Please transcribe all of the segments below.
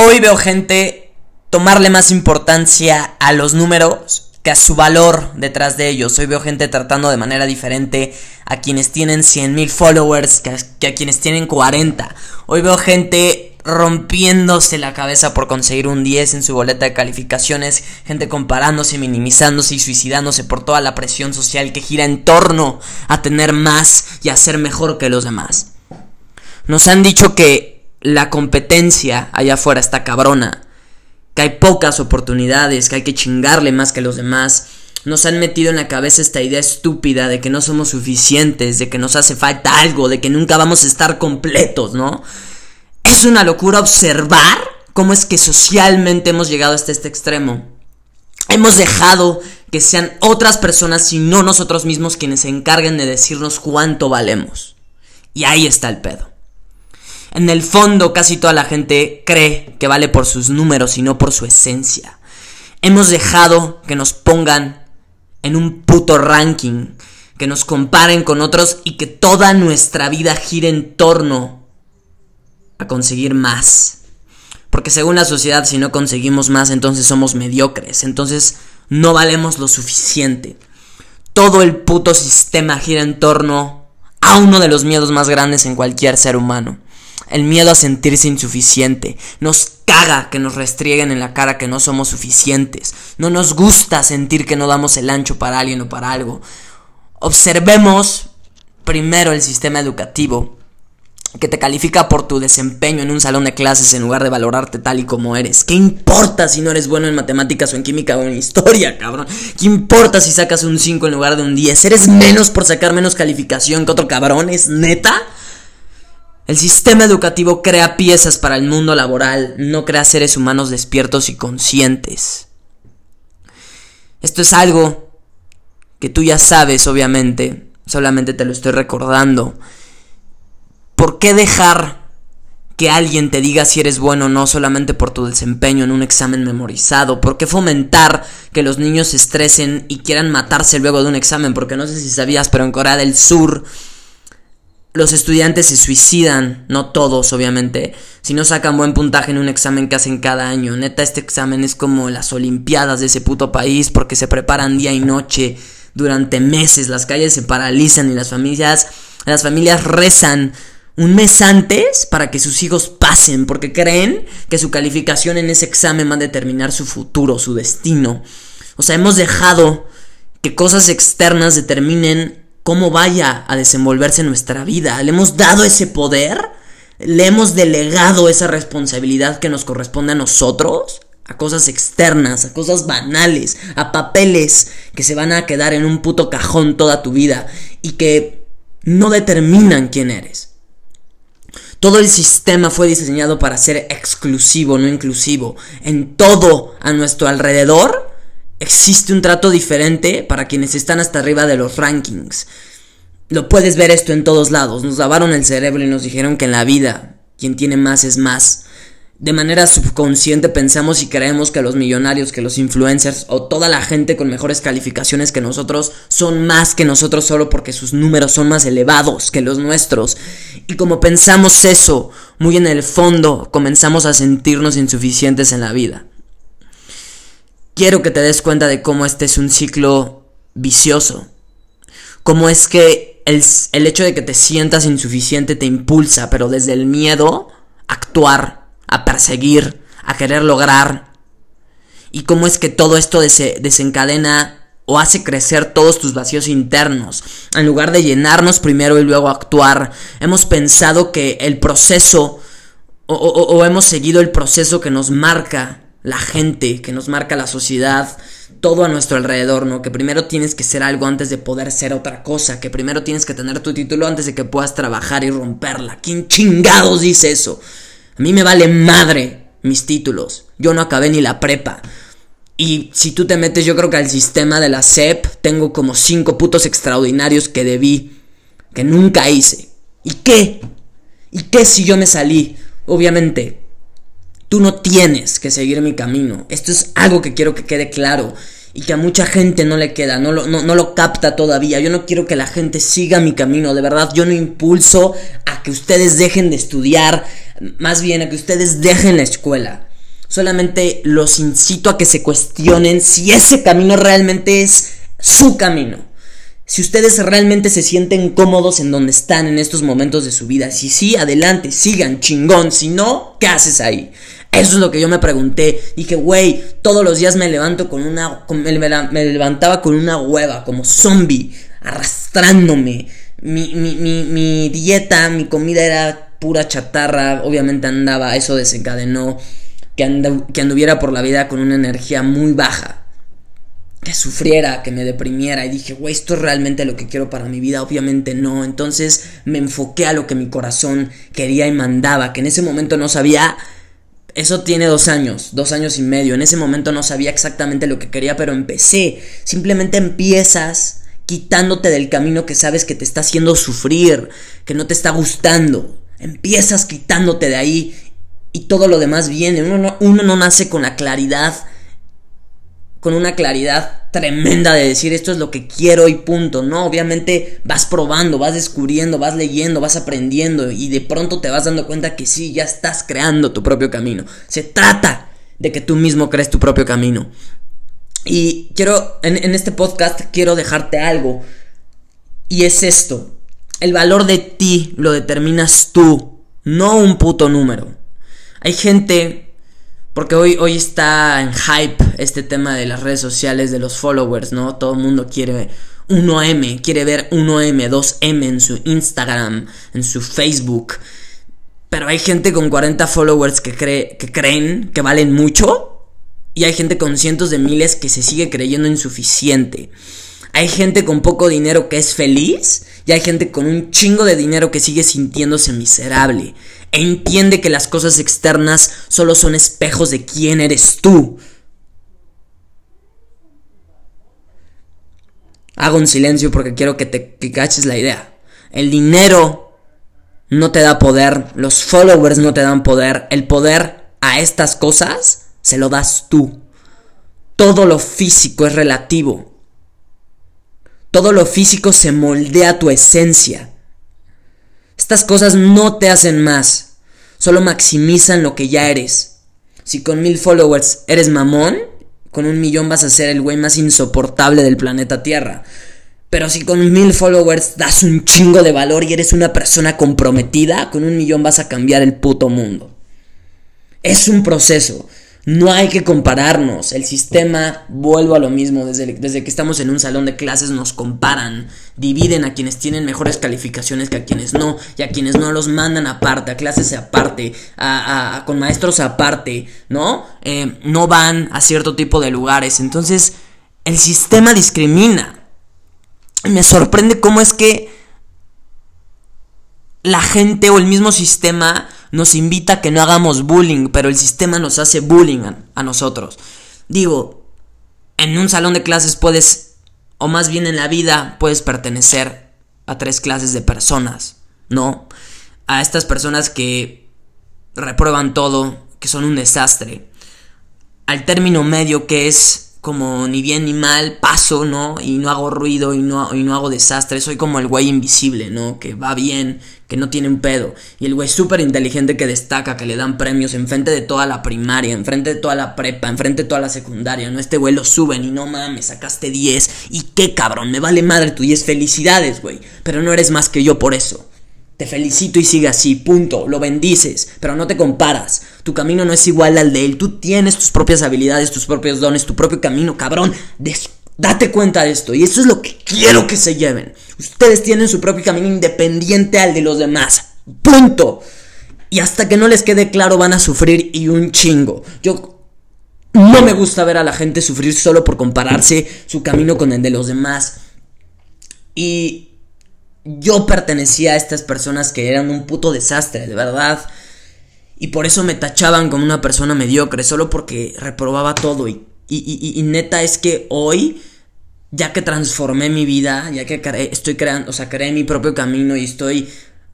Hoy veo gente tomarle más importancia a los números que a su valor detrás de ellos. Hoy veo gente tratando de manera diferente a quienes tienen 100 mil followers que a, que a quienes tienen 40. Hoy veo gente rompiéndose la cabeza por conseguir un 10 en su boleta de calificaciones, gente comparándose, minimizándose y suicidándose por toda la presión social que gira en torno a tener más y a ser mejor que los demás. Nos han dicho que la competencia allá afuera está cabrona, que hay pocas oportunidades, que hay que chingarle más que los demás. Nos han metido en la cabeza esta idea estúpida de que no somos suficientes, de que nos hace falta algo, de que nunca vamos a estar completos, ¿no? Es una locura observar cómo es que socialmente hemos llegado hasta este extremo. Hemos dejado que sean otras personas y no nosotros mismos quienes se encarguen de decirnos cuánto valemos. Y ahí está el pedo. En el fondo casi toda la gente cree que vale por sus números y no por su esencia. Hemos dejado que nos pongan en un puto ranking, que nos comparen con otros y que toda nuestra vida gire en torno a conseguir más. Porque según la sociedad si no conseguimos más entonces somos mediocres, entonces no valemos lo suficiente. Todo el puto sistema gira en torno a uno de los miedos más grandes en cualquier ser humano el miedo a sentirse insuficiente. Nos caga que nos restrieguen en la cara que no somos suficientes. No nos gusta sentir que no damos el ancho para alguien o para algo. Observemos primero el sistema educativo que te califica por tu desempeño en un salón de clases en lugar de valorarte tal y como eres. ¿Qué importa si no eres bueno en matemáticas o en química o en historia, cabrón? ¿Qué importa si sacas un 5 en lugar de un 10? ¿Eres menos por sacar menos calificación que otro cabrón? ¿Es neta? El sistema educativo crea piezas para el mundo laboral, no crea seres humanos despiertos y conscientes. Esto es algo que tú ya sabes, obviamente, solamente te lo estoy recordando. ¿Por qué dejar que alguien te diga si eres bueno o no solamente por tu desempeño en un examen memorizado? ¿Por qué fomentar que los niños se estresen y quieran matarse luego de un examen? Porque no sé si sabías, pero en Corea del Sur los estudiantes se suicidan, no todos obviamente, si no sacan buen puntaje en un examen que hacen cada año. Neta, este examen es como las Olimpiadas de ese puto país porque se preparan día y noche durante meses, las calles se paralizan y las familias, las familias rezan un mes antes para que sus hijos pasen porque creen que su calificación en ese examen va a determinar su futuro, su destino. O sea, hemos dejado que cosas externas determinen cómo vaya a desenvolverse nuestra vida. Le hemos dado ese poder, le hemos delegado esa responsabilidad que nos corresponde a nosotros a cosas externas, a cosas banales, a papeles que se van a quedar en un puto cajón toda tu vida y que no determinan quién eres. Todo el sistema fue diseñado para ser exclusivo, no inclusivo. En todo a nuestro alrededor existe un trato diferente para quienes están hasta arriba de los rankings. Lo puedes ver esto en todos lados. Nos lavaron el cerebro y nos dijeron que en la vida quien tiene más es más. De manera subconsciente pensamos y creemos que los millonarios, que los influencers o toda la gente con mejores calificaciones que nosotros son más que nosotros solo porque sus números son más elevados que los nuestros. Y como pensamos eso, muy en el fondo comenzamos a sentirnos insuficientes en la vida quiero que te des cuenta de cómo este es un ciclo vicioso. Cómo es que el, el, hecho de que te sientas insuficiente te impulsa, pero desde el miedo, a actuar, a perseguir, a querer lograr. Y cómo es que todo esto desencadena o hace crecer todos tus vacíos internos. En lugar de llenarnos primero y luego actuar, hemos pensado que el proceso o, o, o hemos seguido el proceso que nos marca la gente, que nos marca la sociedad, todo a nuestro alrededor, ¿no? Que primero tienes que ser algo antes de poder ser otra cosa, que primero tienes que tener tu título antes de que puedas trabajar y romperla. ¿Quién chingados dice eso? A mí me vale madre mis títulos. Yo no acabé ni la prepa. Y si tú te metes, yo creo que al sistema de la SEP tengo como cinco putos extraordinarios que debí, que nunca hice. ¿Y qué? ¿Y qué si yo me salí? Obviamente, Tú no tienes que seguir mi camino. Esto es algo que quiero que quede claro y que a mucha gente no le queda, no lo, no, lo capta todavía. Yo no quiero que la gente siga mi camino, de verdad. Yo no impulso a que ustedes dejen de estudiar, más bien a que ustedes dejen la escuela. Solamente los incito a que se cuestionen si ese camino realmente es su camino. Si ustedes realmente se sienten cómodos en donde están en estos momentos de su vida. Si sí, adelante, sigan, chingón. Si no, ¿qué haces ahí? Eso es lo que yo me pregunté. Dije, güey, todos los días me levanto con una... me, levantaba con una hueva, como zombie, arrastrándome. Mi, mi, mi, mi dieta, mi comida era pura chatarra. Obviamente andaba, eso desencadenó que, que anduviera por la vida con una energía muy baja que sufriera, que me deprimiera y dije, güey, esto es realmente lo que quiero para mi vida, obviamente no, entonces me enfoqué a lo que mi corazón quería y mandaba, que en ese momento no sabía, eso tiene dos años, dos años y medio, en ese momento no sabía exactamente lo que quería, pero empecé, simplemente empiezas quitándote del camino que sabes que te está haciendo sufrir, que no te está gustando, empiezas quitándote de ahí y todo lo demás viene, uno no, nace con la claridad, con una claridad tremenda de decir esto es lo que quiero y punto. No, obviamente vas probando, vas descubriendo, vas leyendo, vas aprendiendo y de pronto te vas dando cuenta que sí, ya estás creando tu propio camino. Se trata de que tú mismo crees tu propio camino. Y quiero, en, en este podcast quiero dejarte algo. Y es esto. El valor de ti lo determinas tú, no un puto número. Hay gente porque hoy, hoy está en hype este tema de las redes sociales, de los followers, ¿no? Todo el mundo quiere 1M, quiere ver 1M, 2M en su Instagram, en su Facebook. Pero hay gente con 40 followers que, cree, que creen que valen mucho. Y hay gente con cientos de miles que se sigue creyendo insuficiente. Hay gente con poco dinero que es feliz. Y hay gente con un chingo de dinero que sigue sintiéndose miserable entiende que las cosas externas solo son espejos de quién eres tú. Hago un silencio porque quiero que te caches la idea. El dinero no te da poder, los followers no te dan poder, el poder a estas cosas se lo das tú. Todo lo físico es relativo. Todo lo físico se moldea tu esencia. Estas cosas no te hacen más, solo maximizan lo que ya eres. Si con mil followers eres mamón, con un millón vas a ser el güey más insoportable del planeta Tierra. Pero si con mil followers das un chingo de valor y eres una persona comprometida, con un millón vas a cambiar el puto mundo. Es un proceso. No hay que compararnos. El sistema, vuelvo a lo mismo, desde, desde, que estamos en un salón de clases nos comparan, dividen a quienes tienen mejores calificaciones que a quienes no, y a quienes no los mandan aparte, a clases aparte, a, con maestros aparte, ¿no? Eh, no van a cierto tipo de lugares. Entonces, el sistema discrimina. Me sorprende cómo es que la gente o el mismo sistema nos invita a que no hagamos bullying, pero el sistema nos hace bullying a, nosotros. Digo, en un salón de clases puedes, o más bien en la vida, puedes pertenecer a tres clases de personas, ¿no? A estas personas que reprueban todo, que son un desastre. Al término medio que es como ni bien ni mal, paso, ¿no? Y no hago ruido y no, y no hago desastre. Soy como el güey invisible, ¿no? Que va bien, que no tiene un pedo. Y el güey súper inteligente que destaca, que le dan premios enfrente de toda la primaria, enfrente de toda la prepa, enfrente de toda la secundaria, ¿no? Este güey lo suben y no mames, sacaste 10. Y qué cabrón, me vale madre tu 10. Felicidades, güey. Pero no eres más que yo por eso. Te felicito y sigue así, punto. Lo bendices, pero no te comparas. Tu camino no es igual al de él. Tú tienes tus propias habilidades, tus propios dones, tu propio camino, cabrón. date cuenta de esto. Y eso es lo que quiero que se lleven. Ustedes tienen su propio camino independiente al de los demás. Punto. Y hasta que no les quede claro van a sufrir y un chingo. Yo no me gusta ver a la gente sufrir solo por compararse su camino con el de los demás. Y yo pertenecía a estas personas que eran un puto desastre, de verdad. Y por eso me tachaban como una persona mediocre, solo porque reprobaba todo. Y, y, y, neta es que hoy, ya que transformé mi vida, ya que estoy creando, o sea, creé mi propio camino y estoy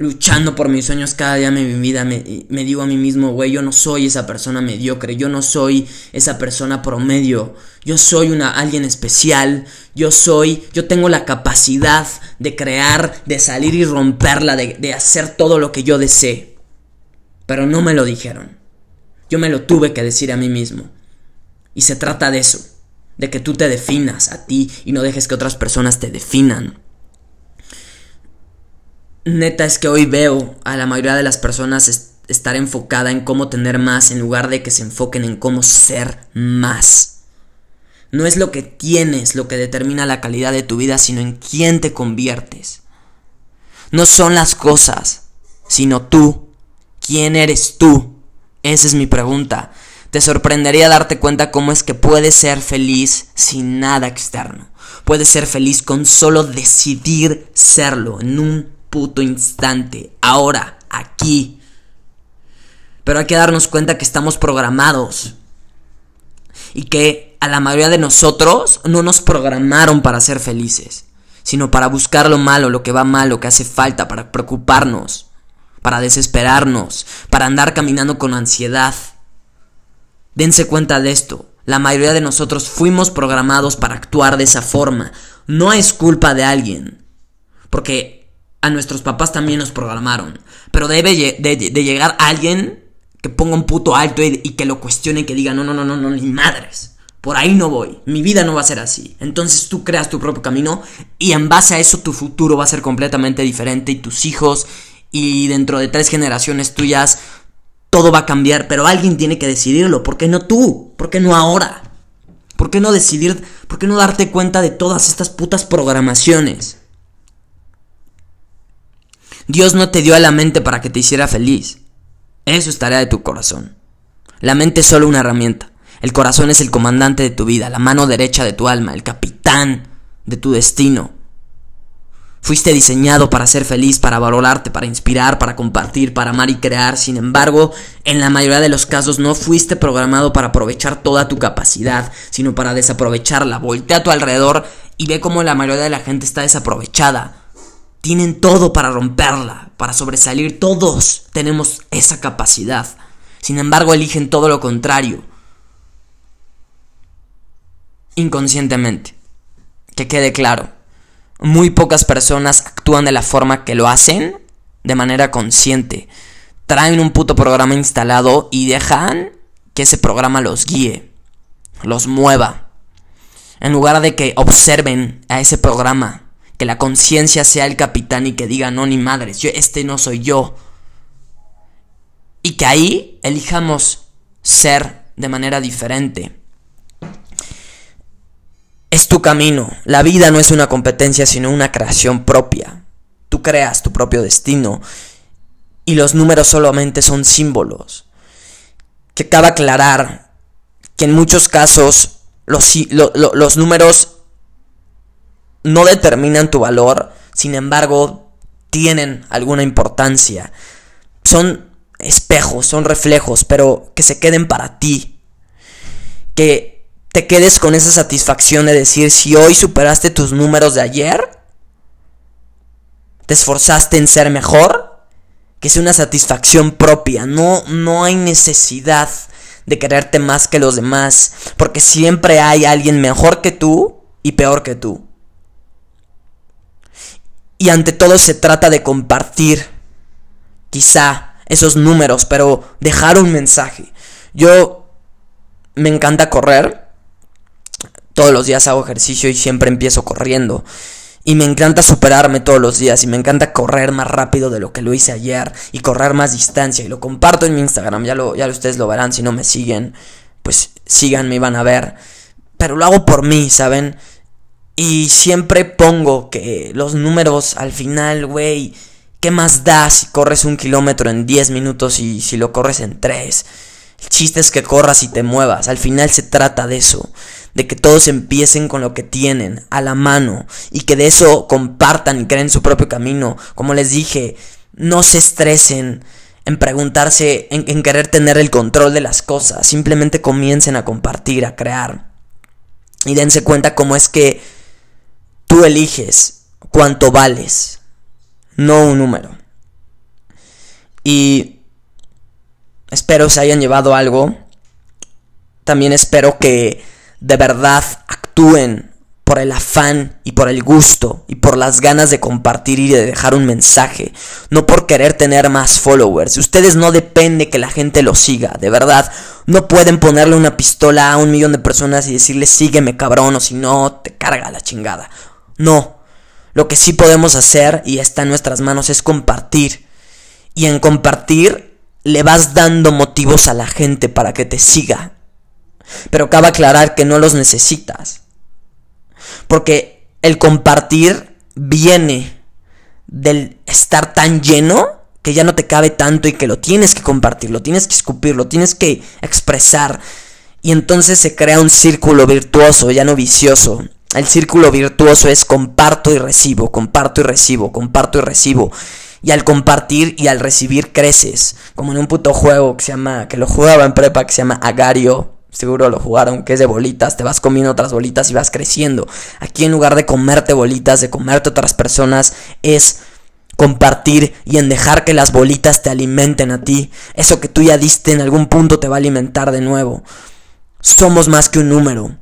luchando por mis sueños cada día de mi vida, me, digo a mí mismo, güey, yo no soy esa persona mediocre, yo no soy esa persona promedio, yo soy una alguien especial, yo soy, yo tengo la capacidad de crear, de salir y romperla, de, de hacer todo lo que yo desee. Pero no me lo dijeron. Yo me lo tuve que decir a mí mismo. Y se trata de eso, de que tú te definas a ti y no dejes que otras personas te definan. Neta es que hoy veo a la mayoría de las personas estar enfocada en cómo tener más en lugar de que se enfoquen en cómo ser más. No es lo que tienes lo que determina la calidad de tu vida, sino en quién te conviertes. No son las cosas, sino tú. ¿Quién eres tú? Esa es mi pregunta. Te sorprendería darte cuenta cómo es que puedes ser feliz sin nada externo. Puedes ser feliz con solo decidir serlo en un puto instante, ahora, aquí. Pero hay que darnos cuenta que estamos programados. Y que a la mayoría de nosotros no nos programaron para ser felices, sino para buscar lo malo, lo que va mal, lo que hace falta, para preocuparnos, para desesperarnos, para andar caminando con ansiedad. Dense cuenta de esto. La mayoría de nosotros fuimos programados para actuar de esa forma. No es culpa de alguien. Porque a nuestros papás también nos programaron. Pero debe de, llegar alguien que ponga un puto alto y, y, que lo cuestione que diga, no, no, no, no, no, ni madres. Por ahí no voy. Mi vida no va a ser así. Entonces tú creas tu propio camino y en base a eso tu futuro va a ser completamente diferente y tus hijos y dentro de tres generaciones tuyas todo va a cambiar, pero alguien tiene que decidirlo. ¿Por qué no tú? ¿Por qué no ahora? ¿Por qué no decidir? ¿Por qué no darte cuenta de todas estas putas programaciones? Dios no te dio a la mente para que te hiciera feliz. Eso es tarea de tu corazón. La mente es solo una herramienta. El corazón es el comandante de tu vida, la mano derecha de tu alma, el capitán de tu destino. Fuiste diseñado para ser feliz, para valorarte, para inspirar, para compartir, para amar y crear. Sin embargo, en la mayoría de los casos no fuiste programado para aprovechar toda tu capacidad, sino para desaprovecharla. Voltea a tu alrededor y ve cómo la mayoría de la gente está desaprovechada. Tienen todo para romperla, para sobresalir. Todos tenemos esa capacidad. Sin embargo, eligen todo lo contrario. Inconscientemente. Que quede claro muy pocas personas actúan de la forma que lo hacen de manera consciente. Traen un puto programa instalado y dejan que ese programa los guíe, los mueva. En lugar de que observen a ese programa, que la conciencia sea el capitán y que diga, no, ni madres, yo, este no soy yo. Y que ahí elijamos ser de manera diferente. Es tu camino. La vida no es una competencia, sino una creación propia. Tú creas tu propio destino. Y los números solamente son símbolos. Que cabe aclarar que en muchos casos los, los números no determinan tu valor, sin embargo, tienen alguna importancia. Son espejos, son reflejos, pero que se queden para ti. Que te quedes con esa satisfacción de decir si hoy superaste tus números de ayer, te esforzaste en ser mejor, que es una satisfacción propia, no, no hay necesidad de quererte más que los demás, porque siempre hay alguien mejor que tú y peor que tú. Y ante todo se trata de compartir, quizá, esos números, pero dejar un mensaje. Yo me encanta correr, todos los días hago ejercicio y siempre empiezo corriendo. Y me encanta superarme todos los días y me encanta correr más rápido de lo que lo hice ayer y correr más distancia. Y lo comparto en mi Instagram, ya, lo, ya ustedes lo verán. Si no me siguen, pues síganme y van a ver. Pero lo hago por mí, ¿saben? Y siempre pongo que los números al final, güey, ¿qué más da si corres un kilómetro en 10 minutos y si lo corres en 3? El chiste es que corras y te muevas. Al final se trata de eso de que todos empiecen con lo que tienen a la mano y que de eso compartan y creen su propio camino. Como les dije, no se estresen en preguntarse, en, querer tener el control de las cosas. Simplemente comiencen a compartir, a crear. Y dense cuenta cómo es que tú eliges cuánto vales, no un número. Y espero se hayan llevado algo. También espero que de verdad actúen por el afán y por el gusto y por las ganas de compartir y de dejar un mensaje, no por querer tener más followers. Ustedes no depende que la gente los siga, de verdad. No pueden ponerle una pistola a un millón de personas y decirle sígueme cabrón o si no te carga la chingada. No. Lo que sí podemos hacer y está en nuestras manos es compartir. Y en compartir le vas dando motivos a la gente para que te siga. Pero cabe aclarar que no los necesitas. Porque el compartir viene del estar tan lleno que ya no te cabe tanto y que lo tienes que compartir, lo tienes que escupir, lo tienes que expresar. Y entonces se crea un círculo virtuoso, ya no vicioso. El círculo virtuoso es comparto y recibo, comparto y recibo, comparto y recibo. Y al compartir y al recibir creces. Como en un puto juego que se llama, que lo jugaba en prepa, que se llama Agario. Seguro lo jugaron, que es de bolitas, te vas comiendo otras bolitas y vas creciendo. Aquí en lugar de comerte bolitas, de comerte otras personas, es compartir y en dejar que las bolitas te alimenten a ti. Eso que tú ya diste en algún punto te va a alimentar de nuevo. Somos más que un número.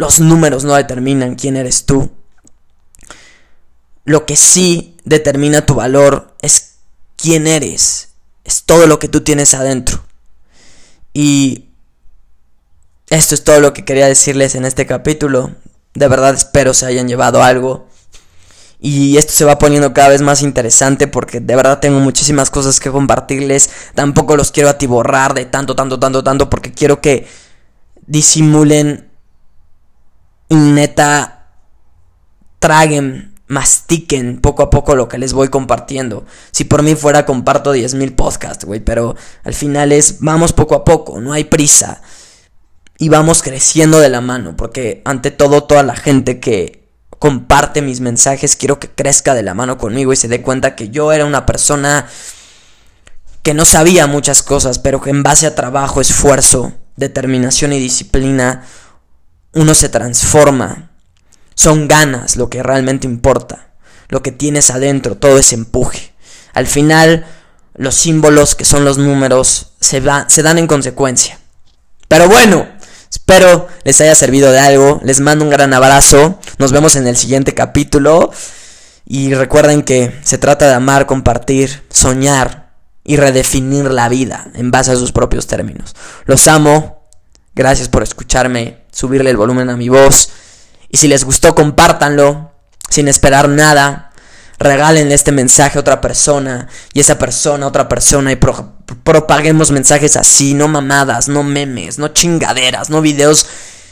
Los números no determinan quién eres tú. Lo que sí determina tu valor es quién eres. Es todo lo que tú tienes adentro. Y esto es todo lo que quería decirles en este capítulo. De verdad espero se hayan llevado algo. Y esto se va poniendo cada vez más interesante porque de verdad tengo muchísimas cosas que compartirles. Tampoco los quiero atiborrar de tanto, tanto, tanto, tanto porque quiero que disimulen neta traguen mastiquen poco a poco lo que les voy compartiendo. Si por mí fuera, comparto 10.000 podcasts, güey, pero al final es, vamos poco a poco, no hay prisa. Y vamos creciendo de la mano, porque ante todo, toda la gente que comparte mis mensajes, quiero que crezca de la mano conmigo y se dé cuenta que yo era una persona que no sabía muchas cosas, pero que en base a trabajo, esfuerzo, determinación y disciplina, uno se transforma son ganas lo que realmente importa. Lo que tienes adentro, todo ese empuje. Al final, los símbolos que son los números se, dan en consecuencia. Pero bueno, espero les haya servido de algo. Les mando un gran abrazo. Nos vemos en el siguiente capítulo. Y recuerden que se trata de amar, compartir, soñar y redefinir la vida en base a sus propios términos. Los amo. Gracias por escucharme, subirle el volumen a mi voz. Y si les gustó, compártanlo sin esperar nada. Regálenle este mensaje a otra persona y esa persona a otra persona y propaguemos mensajes así, no mamadas, no memes, no chingaderas, no videos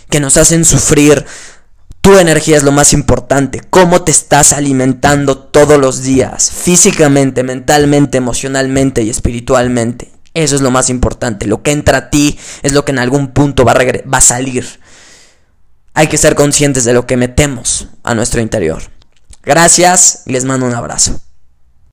que nos hacen sufrir. Tu energía es lo más importante. ¿Cómo te estás alimentando todos los días? Físicamente, mentalmente, emocionalmente y espiritualmente. Eso es lo más importante. Lo que entra a ti es lo que en algún punto va a, salir hay que ser conscientes de lo que metemos a nuestro interior. Gracias y les mando un abrazo.